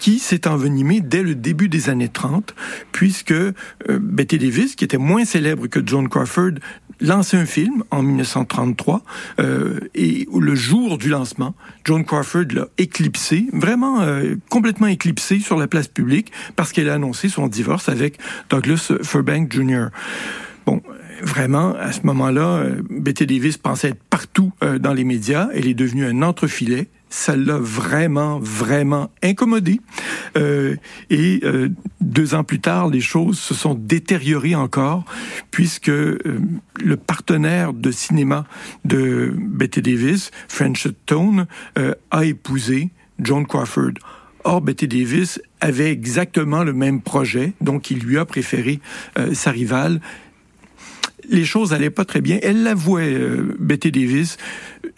qui s'est envenimée dès le début des années 30, puisque euh, Betty Davis, qui était moins célèbre que Joan Crawford, lançait un film en 1933 euh, et le jour du lancement, Joan Crawford l'a éclipsé, vraiment euh, complètement éclipsé sur la place publique parce qu'elle a annoncé son divorce avec Douglas Fairbanks Jr. Vraiment, à ce moment-là, euh, Betty Davis pensait être partout euh, dans les médias. Elle est devenue un entrefilet. Ça l'a vraiment, vraiment incommodé. Euh, et deux ans plus tard, les choses se sont détériorées encore, puisque le partenaire de cinéma de Betty Davis, French Tone, a épousé Joan Crawford. Or, Betty Davis avait exactement le même projet, donc il lui a préféré sa rivale les choses allaient pas très bien. Elle l'avouait, euh, Betty Davis,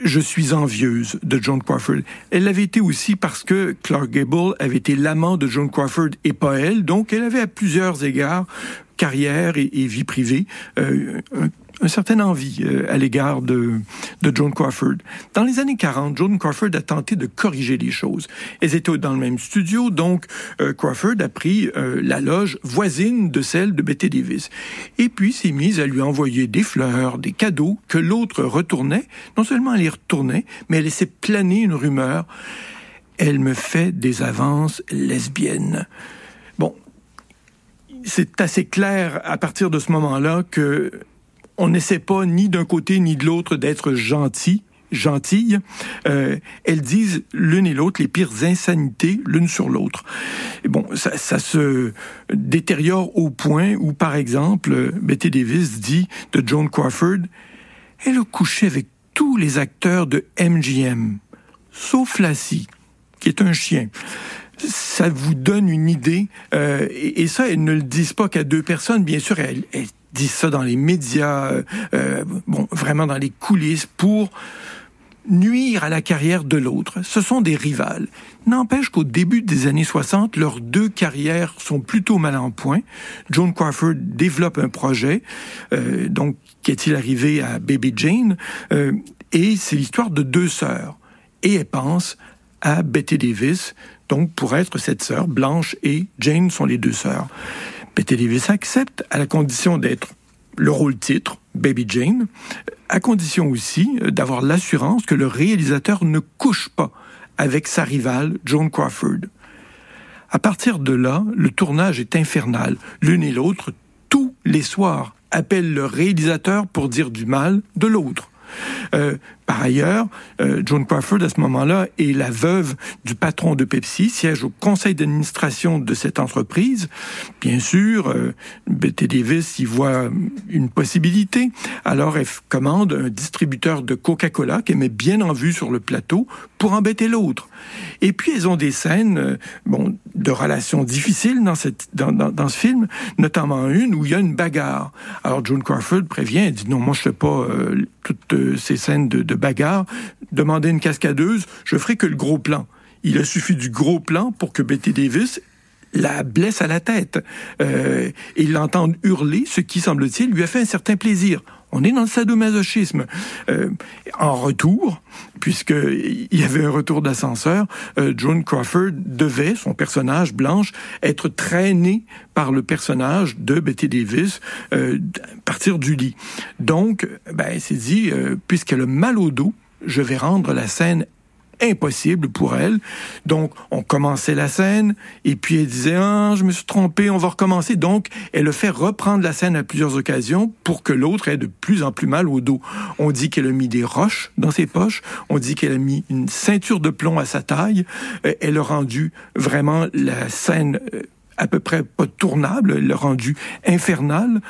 je suis envieuse de Joan Crawford. Elle l'avait été aussi parce que Clark Gable avait été l'amant de Joan Crawford et pas elle, donc elle avait à plusieurs égards carrière et, vie privée euh, un certain envie euh, à l'égard de, de Joan Crawford. Dans les années 40, Joan Crawford a tenté de corriger les choses. Elles étaient dans le même studio, donc euh, Crawford a pris euh, la loge voisine de celle de Betty Davis. Et puis s'est mise à lui envoyer des fleurs, des cadeaux que l'autre retournait. Non seulement elle les retournait, mais elle laissait planer une rumeur. Elle me fait des avances lesbiennes. Bon, c'est assez clair à partir de ce moment-là que on n'essaie pas ni d'un côté ni de l'autre d'être gentil gentille, euh, elles disent l'une et l'autre les pires insanités l'une sur l'autre. Bon, ça, ça, se détériore au point où, par exemple, Betty Davis dit de Joan Crawford, elle a couché avec tous les acteurs de MGM, sauf Lassie, qui est un chien ça vous donne une idée. Euh, et, ça, elles ne le disent pas qu'à deux personnes. Bien sûr, elles, elles, disent ça dans les médias, euh, euh, bon, vraiment dans les coulisses, pour nuire à la carrière de l'autre. Ce sont des rivales. N'empêche qu'au début des années 60, leurs deux carrières sont plutôt mal en point. Joan Crawford développe un projet, euh, donc qu'est-il arrivé à Baby Jane, euh, et c'est l'histoire de deux sœurs. Et elle pense à Betty Davis, donc pour être cette sœur, Blanche et Jane sont les deux sœurs. Betty Davis accepte à la condition d'être le rôle titre, Baby Jane, à condition aussi d'avoir l'assurance que le réalisateur ne couche pas avec sa rivale, Joan Crawford. À partir de là, le tournage est infernal. L'une et l'autre, tous les soirs, appellent le réalisateur pour dire du mal de l'autre. Euh, par ailleurs, euh, Joan Crawford, à ce moment-là, est la veuve du patron de Pepsi, siège au conseil d'administration de cette entreprise. Bien sûr, euh, Betty Davis y voit une possibilité. Alors, elle commande un distributeur de Coca-Cola qu'elle met bien en vue sur le plateau pour embêter l'autre. Et puis, elles ont des scènes euh, bon, de relations difficiles dans, cette, dans, dans, ce film, notamment une où il y a une bagarre. Alors, Joan Crawford prévient, elle dit non, moi, je fais pas euh, toutes euh, ces scènes de, de bagarre. Demandez une cascadeuse, je ferai que le gros plan. Il a suffi du gros plan pour que Betty Davis la blesse à la tête euh, et l'entendre hurler, ce qui, semble-t-il, lui a fait un certain plaisir. On est dans le sadomasochisme. Euh, en retour, puisqu'il y avait un retour d'ascenseur, euh, Joan Crawford devait, son personnage Blanche, être traîné par le personnage de Betty Davis euh, à partir du lit. Donc, ben, elle s'est dit, puisqu'elle a mal au dos, je vais rendre la scène impossible pour elle. Donc, on commençait la scène, et puis elle disait, ah, je me suis trompé, on va recommencer. Donc, elle a fait reprendre la scène à plusieurs occasions pour que l'autre ait de plus en plus mal au dos. On dit qu'elle a mis des roches dans ses poches, on dit qu'elle a mis une ceinture de plomb à sa taille, elle a rendu vraiment la scène euh, à peu près pas tournable, elle l'a rendu infernale.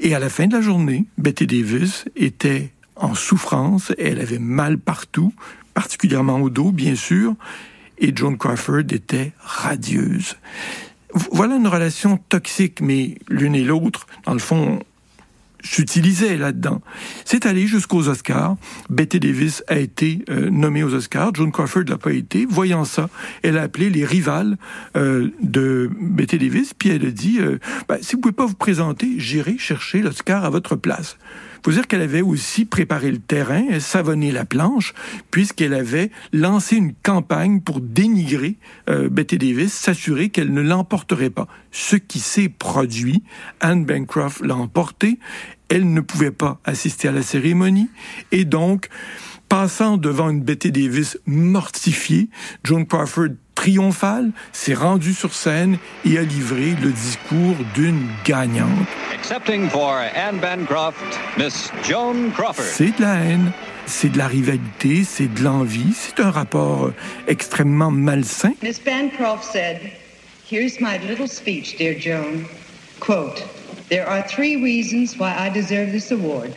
Et à la fin de la journée, Betty Davis était en souffrance, elle avait mal partout, particulièrement au dos, bien sûr, et Joan Crawford était radieuse. Voilà une relation toxique, mais l'une et l'autre, dans le fond, s'utilisaient là-dedans. C'est allé jusqu'aux Oscars. Betty Davis a été euh, nommée aux Oscars. Joan Crawford l'a pas été. Voyant ça, elle a appelé les rivales euh, de Betty Davis, puis elle a dit euh, ben, si vous pouvez pas vous présenter, j'irai chercher l'Oscar à votre place faut dire qu'elle avait aussi préparé le terrain, elle savonné la planche, puisqu'elle avait lancé une campagne pour dénigrer euh, Betty Davis, s'assurer qu'elle ne l'emporterait pas. Ce qui s'est produit, Anne Bancroft l'a emporté, elle ne pouvait pas assister à la cérémonie, et donc, passant devant une Betty Davis mortifiée, Joan Crawford triomphale, s'est rendue sur scène et a livré le discours d'une gagnante. Accepting for Anne Bancroft, Miss Joan Crawford. C'est de la haine, c'est de la rivalité, c'est de l'envie, c'est un rapport extrêmement malsain. Miss Bancroft said, Here's my little speech, dear Joan. Quote, There are three reasons why I deserve this award.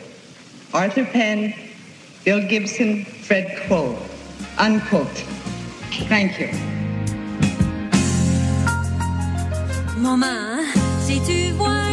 Arthur Penn, Bill Gibson, Fred Quote. Unquote. Thank you. Maman, si tu voyais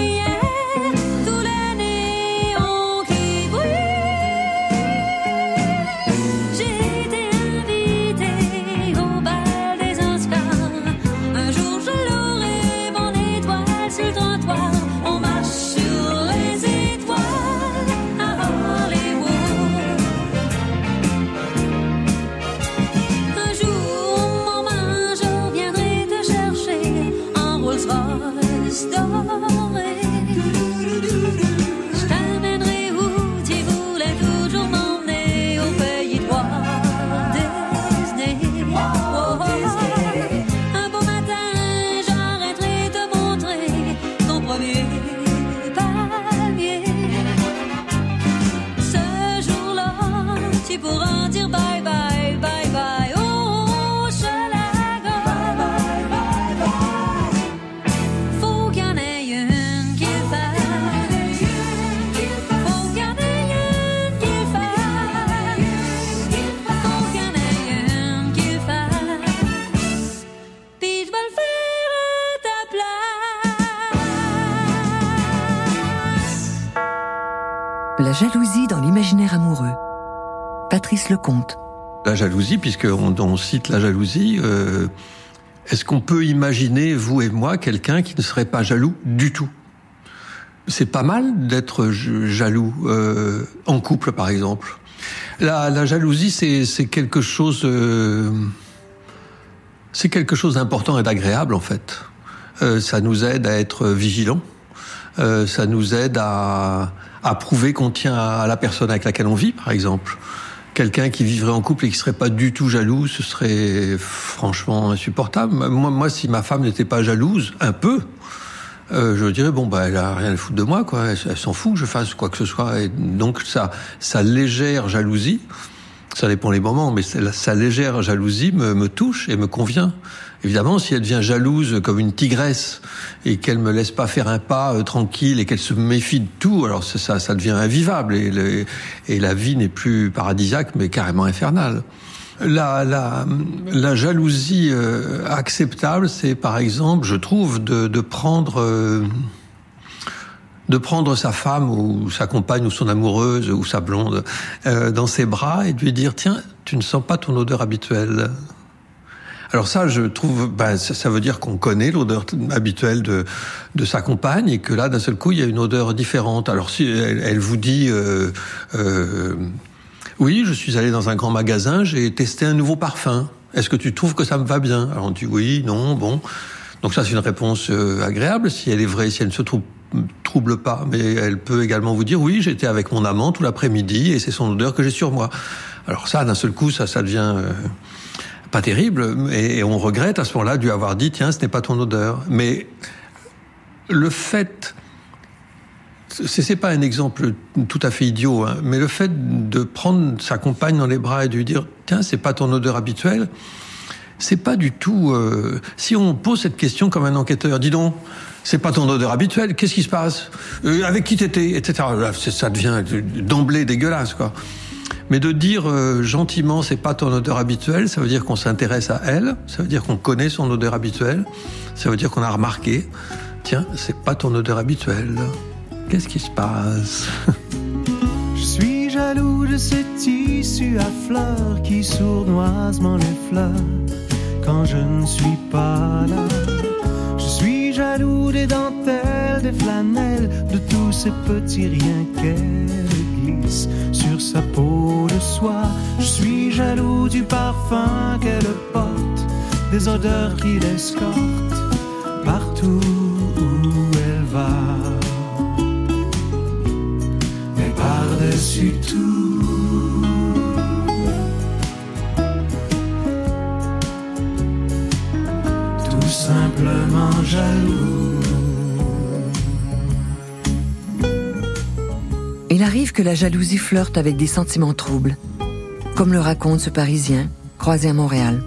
La jalousie, puisqu'on on cite la jalousie, euh, est-ce qu'on peut imaginer, vous et moi, quelqu'un qui ne serait pas jaloux du tout? C'est pas mal d'être jaloux, euh, en couple par exemple. La, la jalousie, c'est c'est quelque chose... euh, c'est quelque chose d'important et d'agréable en fait. Euh, ça nous aide à être vigilants. Euh, ça nous aide à, à prouver qu'on tient à la personne avec laquelle on vit, par exemple. Quelqu'un qui vivrait en couple et qui serait pas du tout jaloux, ce serait franchement insupportable. Moi, moi si ma femme n'était pas jalouse, un peu, euh, je dirais bon bah elle a rien à foutre de moi quoi, elle, s'en fout que je fasse quoi que ce soit. Et donc sa sa légère jalousie, ça dépend les moments, mais sa légère jalousie me, me touche et me convient. Évidemment, si elle devient jalouse comme une tigresse et qu'elle me laisse pas faire un pas euh, tranquille et qu'elle se méfie de tout, alors ça, ça, devient invivable et, la vie n'est plus paradisiaque mais carrément infernale. La, la, la jalousie euh, acceptable, c'est par exemple, je trouve, de, de prendre euh, de prendre sa femme ou sa compagne ou son amoureuse ou sa blonde dans ses bras et de lui dire tiens tu ne sens pas ton odeur habituelle alors ça je trouve ben, ça, ça veut dire qu'on connaît l'odeur habituelle de de sa compagne et que là d'un seul coup il y a une odeur différente. Alors si elle, elle vous dit euh, euh, oui je suis allé dans un grand magasin j'ai testé un nouveau parfum. Est-ce que tu trouves que ça me va bien? Alors on dit oui non bon. Donc ça, c'est une réponse euh, agréable, si elle est vraie, si elle ne se trou- trouble pas. Mais elle peut également vous dire, oui, j'étais avec mon amant tout l'après-midi et c'est son odeur que j'ai sur moi. Alors ça, d'un seul coup, ça, ça devient euh, pas terrible. Et, on regrette à ce moment-là lui avoir dit, tiens, ce n'est pas ton odeur. Mais le fait... C'est pas un exemple tout à fait idiot, hein, mais le fait de prendre sa compagne dans les bras et de lui dire, tiens, c'est pas ton odeur habituelle, c'est pas du tout. euh, si on pose cette question comme un enquêteur, dis donc, c'est pas ton odeur habituelle, qu'est-ce qui se passe? Euh, Avec qui t'étais? Etc. Ça devient d'emblée dégueulasse, quoi. Mais de dire euh, gentiment, c'est pas ton odeur habituelle, ça veut dire qu'on s'intéresse à elle, ça veut dire qu'on connaît son odeur habituelle, ça veut dire qu'on a remarqué, tiens, c'est pas ton odeur habituelle. Qu'est-ce qui se passe? (laughs) Je suis jaloux de ce tissu à fleurs qui sournoisement l'effleure quand je ne suis pas là. Je suis jaloux des dentelles, des flanelles, de tous ces petits riens qu'elle glisse sur sa peau de soie. Je suis jaloux du parfum qu'elle porte, des odeurs qui l'escortent partout où elle va. Mais par-dessus tout, tout simplement jaloux. Il arrive que la jalousie flirte avec des sentiments troubles, comme le raconte ce Parisien croisé à Montréal.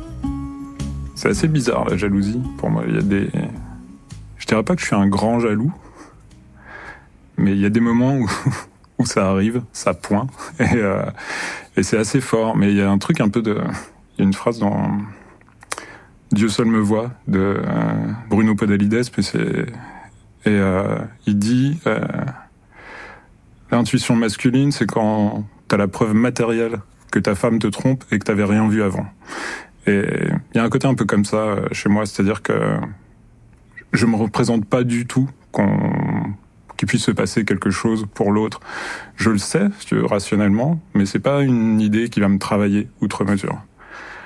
C'est assez bizarre la jalousie pour moi. Il y des. Je dirais pas que je suis un grand jaloux, mais il y a des moments où, (laughs) ça arrive, ça pointe, (laughs) et, euh, et c'est assez fort. Mais il y a un truc un peu de. Il y a une phrase dans Dieu seul me voit de euh, Bruno Podalides, puis c'est et euh, il dit l'intuition masculine, c'est quand t'as la preuve matérielle que ta femme te trompe et que t'avais rien vu avant. Et il y a un côté un peu comme ça euh, chez moi, c'est-à-dire que je me représente pas du tout qu'on qu'il puisse se passer quelque chose pour l'autre. Je le sais, rationnellement, mais c'est pas une idée qui va me travailler outre mesure.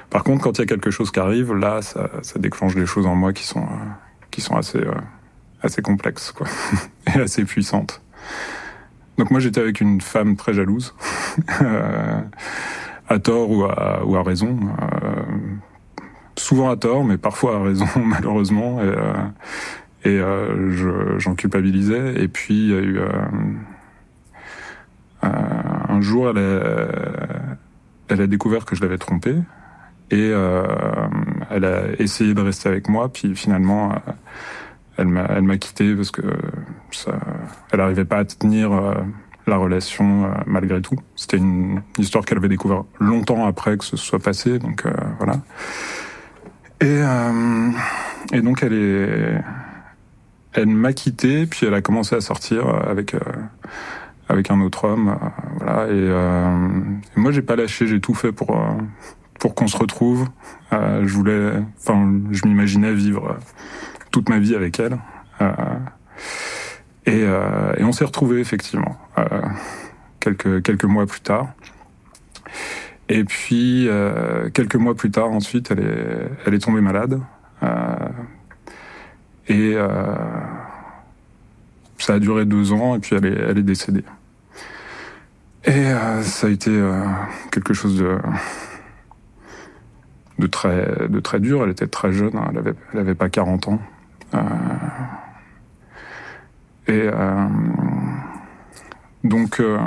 Par contre, quand il y a quelque chose qui arrive, là, ça, ça déclenche des choses en moi qui sont euh, qui sont assez euh, assez complexes, quoi, (laughs) et assez puissantes. Donc moi, j'étais avec une femme très jalouse, (laughs) à tort ou à, ou à raison. euh, souvent à tort, mais parfois à raison, (laughs) malheureusement. Et, euh, et euh, je- j'en culpabilisais. Et puis, il y a eu... euh, euh, un jour, elle a, elle a découvert que je l'avais trompée. Et euh, elle a essayé de rester avec moi. Puis finalement, elle m'a elle m'a quitté parce que ça, elle n'arrivait pas à tenir euh, la relation euh, malgré tout. C'était une histoire qu'elle avait découvert longtemps après que ce soit passé. Donc euh, voilà. Et, euh, et donc elle est, elle m'a quitté, puis elle a commencé à sortir avec euh, avec un autre homme. voilà. Et, et moi, j'ai pas lâché. J'ai tout fait pour pour qu'on se retrouve. Je voulais, enfin, je m'imaginais vivre toute ma vie avec elle. Euh, et, euh, et on s'est retrouvés effectivement euh, quelques quelques mois plus tard. Et puis quelques mois plus tard, ensuite, elle est elle est tombée malade. Et ça a duré deux ans et puis elle est, elle est décédée. Et ça a été quelque chose de, de, très, de très dur. Elle était très jeune, hein. elle avait, elle avait pas 40 ans. Euh, et euh, donc, euh,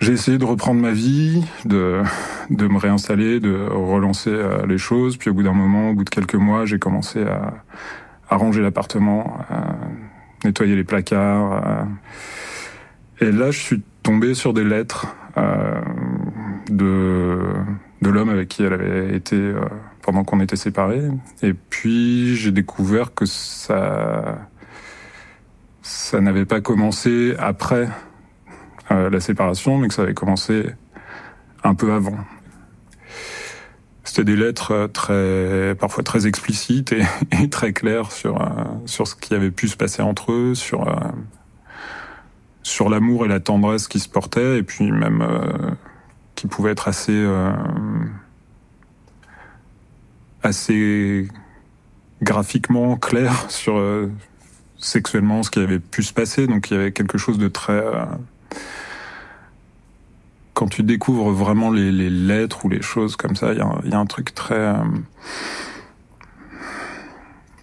j'ai essayé de reprendre ma vie, de, de me réinstaller, de relancer les choses. Puis au bout d'un moment, au bout de quelques mois, j'ai commencé à, à ranger l'appartement, à nettoyer les placards. à- Et là, je suis tombé sur des lettres euh, de, de l'homme avec qui elle avait été euh, pendant qu'on était séparés. Et puis, j'ai découvert que ça, ça n'avait pas commencé après euh, la séparation, mais que ça avait commencé un peu avant. C'était des lettres euh, très, parfois très explicites et, (laughs) très claires sur euh, sur ce qui avait pu se passer entre eux, sur euh, sur l'amour et la tendresse qui se portaient, et puis même euh, qui pouvaient être assez euh, assez graphiquement clairs sur euh, sexuellement ce qui avait pu se passer. Donc il y avait quelque chose de très euh, quand tu découvres vraiment les, lettres ou les choses comme ça, il y a, un- truc très euh,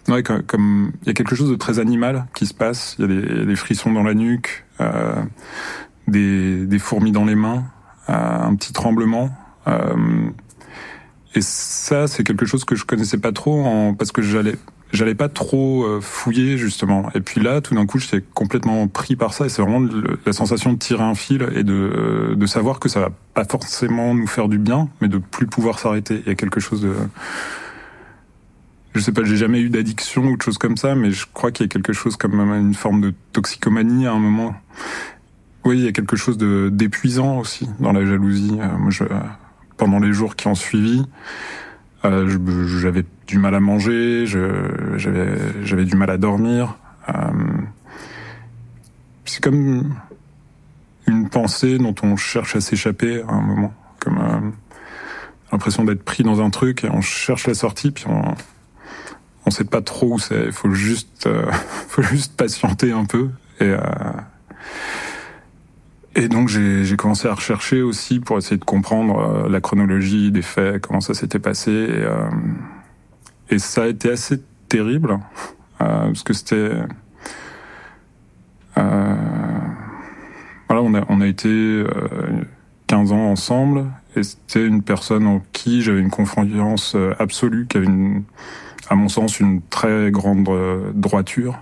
Ouais, co- comme il y a quelque chose de très animal qui se passe. Il y a des, frissons dans la nuque, des, fourmis dans les mains, un petit tremblement. Et ça, c'est quelque chose que je connaissais pas trop en, parce que j'allais j'allais pas trop euh, fouiller justement. Et puis là, tout d'un coup, j'étais complètement pris par ça. Et c'est vraiment la sensation de tirer un fil et de, euh, de savoir que ça va pas forcément nous faire du bien, mais de plus pouvoir s'arrêter. Il y a quelque chose de je sais pas, j'ai jamais eu d'addiction ou de choses comme ça, mais je crois qu'il y a quelque chose comme une forme de toxicomanie à un moment. Oui, il y a quelque chose de d'épuisant aussi dans la jalousie. Euh, moi, je, pendant les jours qui ont suivi, euh, j'avais du mal à manger, j'avais du mal à dormir. Euh, c'est comme une pensée dont on cherche à s'échapper à un moment, comme euh, l'impression d'être pris dans un truc et on cherche la sortie, puis on on sait pas trop où c'est. Il faut juste, (laughs) faut juste patienter un peu. Et, et donc j'ai commencé à rechercher aussi pour essayer de comprendre euh, la chronologie des faits, comment ça s'était passé. Et, euh, et ça a été assez terrible euh, parce que c'était, euh, voilà, on a on a été euh, 15 ans ensemble et c'était une personne en qui j'avais une confiance euh, absolue, qui avait une à mon sens, une très grande euh, droiture.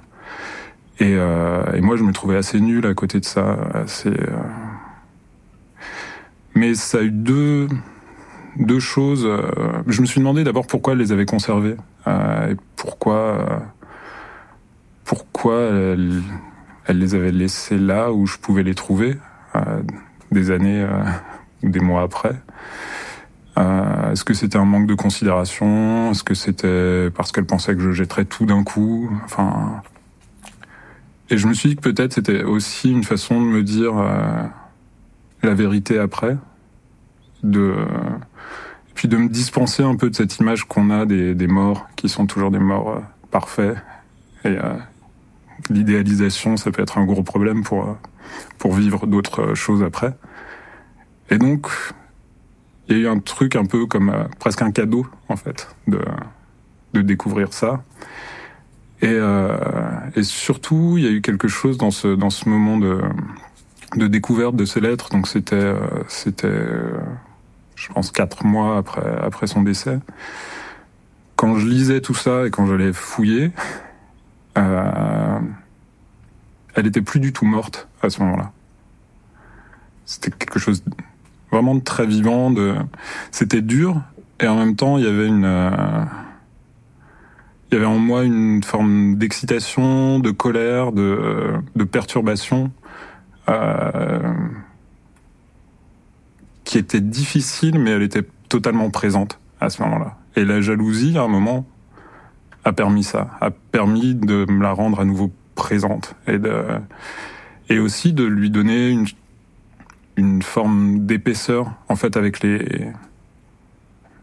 Et, euh, et moi, je me trouvais assez nul à côté de ça. Assez, euh, Mais ça a eu deux, deux choses. euh, Je me suis demandé d'abord pourquoi elle les avait conservées. euh, et pourquoi, pourquoi elle, elle les avait laissées là où je pouvais les trouver, euh, des années ou des mois après. Est-ce que c'était un manque de considération? Est-ce que c'était parce qu'elle pensait que je jetterais tout d'un coup? Enfin, et je me suis dit que peut-être c'était aussi une façon de me dire euh, la vérité après, de et puis de me dispenser un peu de cette image qu'on a des, des morts qui sont toujours des morts euh, parfaits. Et euh, l'idéalisation, ça peut être un gros problème pour euh, pour vivre d'autres choses après. Et donc, il y a eu un truc un peu comme euh, presque un cadeau en fait de de découvrir ça et euh, et surtout il y a eu quelque chose dans ce dans ce moment de de découverte de ces lettres. Donc c'était euh, c'était je pense quatre mois après après son décès. Quand je lisais tout ça et quand j'allais fouiller euh, elle était plus du tout morte à ce moment-là. C'était quelque chose vraiment de très vivant. De... C'était dur. Et en même temps il y avait une, euh, il y avait en moi une forme d'excitation, de colère, de, de perturbation euh, qui était difficile, mais elle était totalement présente à ce moment-là. Et la jalousie, à un moment, a permis ça, a permis de me la rendre à nouveau présente et de et aussi de lui donner une une forme d'épaisseur en fait avec les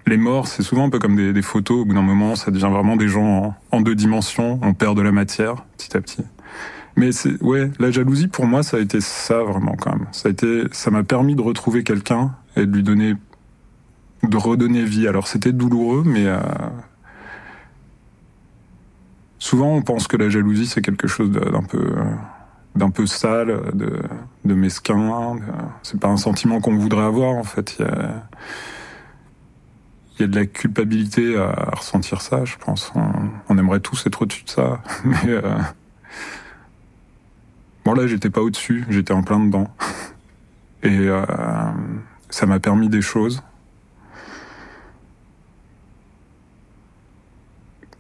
les morts, c'est souvent un peu comme des, photos. Au bout d'un moment, ça devient vraiment des gens en, deux dimensions. On perd de la matière petit à petit. Mais c'est ouais, la jalousie pour moi, ça a été ça vraiment quand même. Ça a été, ça m'a permis de retrouver quelqu'un et de lui donner, de redonner vie. Alors c'était douloureux, mais euh, souvent on pense que la jalousie c'est quelque chose d'un peu, d'un peu sale, de, de mesquin. de- C'est pas un sentiment qu'on voudrait avoir en fait. Il y a, il y a de la culpabilité à, ressentir ça, je pense. On, aimerait tous être au-dessus de ça, (laughs) mais euh, bon là j'étais pas au-dessus, j'étais en plein dedans, et euh, ça m'a permis des choses.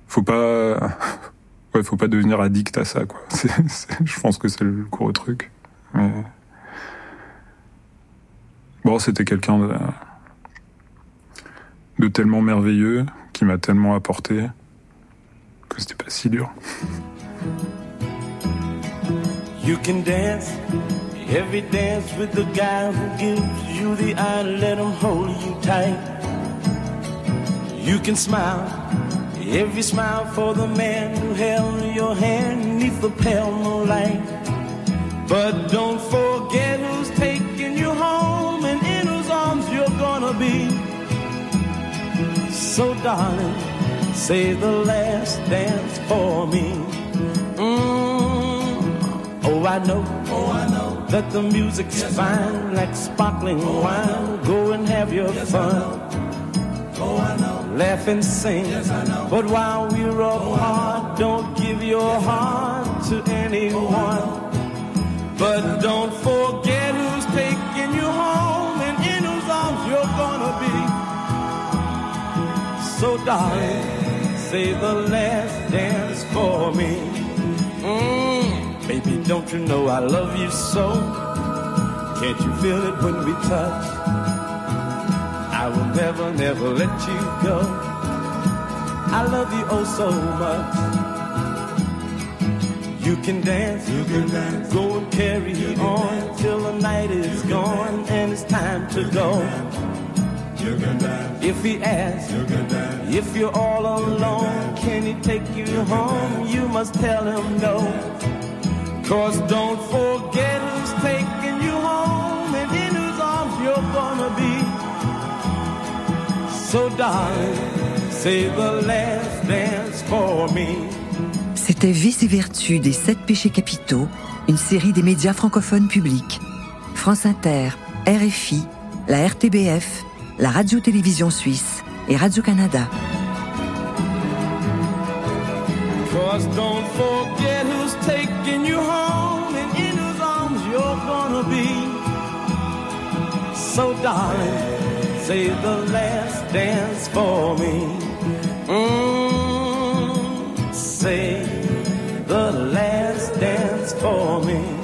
Faut pas, (laughs) ouais, faut pas devenir addict à ça, quoi. (laughs) Je pense que c'est le gros truc. Bon, c'était quelqu'un de de tellement merveilleux, qui m'a tellement apporté, que c'était pas si dur. You can dance every dance with the guy who gives you the eye, let him hold you tight. You can smile every smile for the man who held your hand neath the pale moonlight. But don't forget who's taking you home and in whose arms you're gonna be. So darling, say the last dance for me. Mm. Oh, I know. Oh, I know that the music's fine, like sparkling wine. Go and have your fun. Oh, I know. Laugh and sing. Yes, I know. But while we're apart, don't give your heart to anyone. Darling, say the last dance for me. Mm, baby, don't you know I love you so? Can't you feel it when we touch? I will never, never let you go. I love you oh so much. You can dance, you can dance. Go and carry on till the night is gone and it's time to go. If he asks, if you're all alone, can he take you home? You must tell him no. Cause don't forget who's taking you home and in whose arms you're gonna be. So darling, say the last dance for me. C'était Vice et Vertu des sept péchés capitaux, une série des médias francophones publics. France Inter, RFI, la RTBF, la radio-télévision suisse et Radio-Canada. So darling, say the last dance for me. Mm, say the last dance for me.